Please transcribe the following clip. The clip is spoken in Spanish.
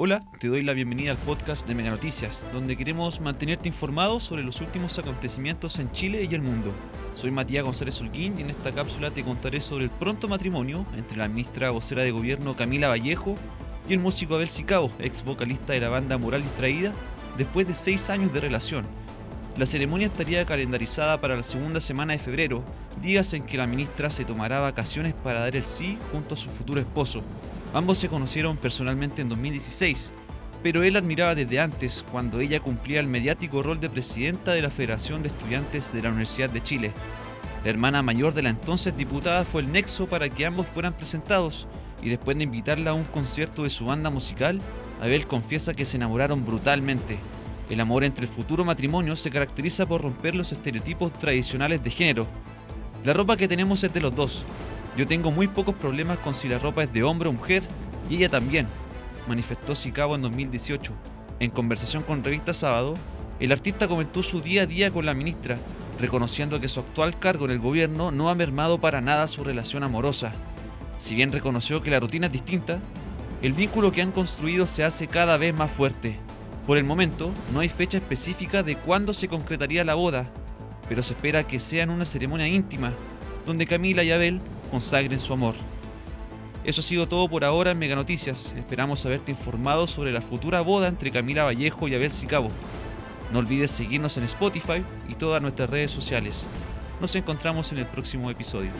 Hola, te doy la bienvenida al podcast de Mega Noticias, donde queremos mantenerte informado sobre los últimos acontecimientos en Chile y el mundo. Soy Matías González Holguín y en esta cápsula te contaré sobre el pronto matrimonio entre la ministra vocera de gobierno Camila Vallejo y el músico Abel Sicabo, ex vocalista de la banda Moral Distraída, después de seis años de relación. La ceremonia estaría calendarizada para la segunda semana de febrero, días en que la ministra se tomará vacaciones para dar el sí junto a su futuro esposo. Ambos se conocieron personalmente en 2016, pero él admiraba desde antes, cuando ella cumplía el mediático rol de presidenta de la Federación de Estudiantes de la Universidad de Chile. La hermana mayor de la entonces diputada fue el nexo para que ambos fueran presentados, y después de invitarla a un concierto de su banda musical, Abel confiesa que se enamoraron brutalmente. El amor entre el futuro matrimonio se caracteriza por romper los estereotipos tradicionales de género. La ropa que tenemos es de los dos, yo tengo muy pocos problemas con si la ropa es de hombre o mujer, y ella también, manifestó Sicabo en 2018. En conversación con Revista Sábado, el artista comentó su día a día con la ministra, reconociendo que su actual cargo en el gobierno no ha mermado para nada su relación amorosa. Si bien reconoció que la rutina es distinta, el vínculo que han construido se hace cada vez más fuerte. Por el momento, no hay fecha específica de cuándo se concretaría la boda, pero se espera que sea en una ceremonia íntima, donde Camila y Abel consagren su amor. Eso ha sido todo por ahora en Mega Noticias. Esperamos haberte informado sobre la futura boda entre Camila Vallejo y Abel Sicabo. No olvides seguirnos en Spotify y todas nuestras redes sociales. Nos encontramos en el próximo episodio.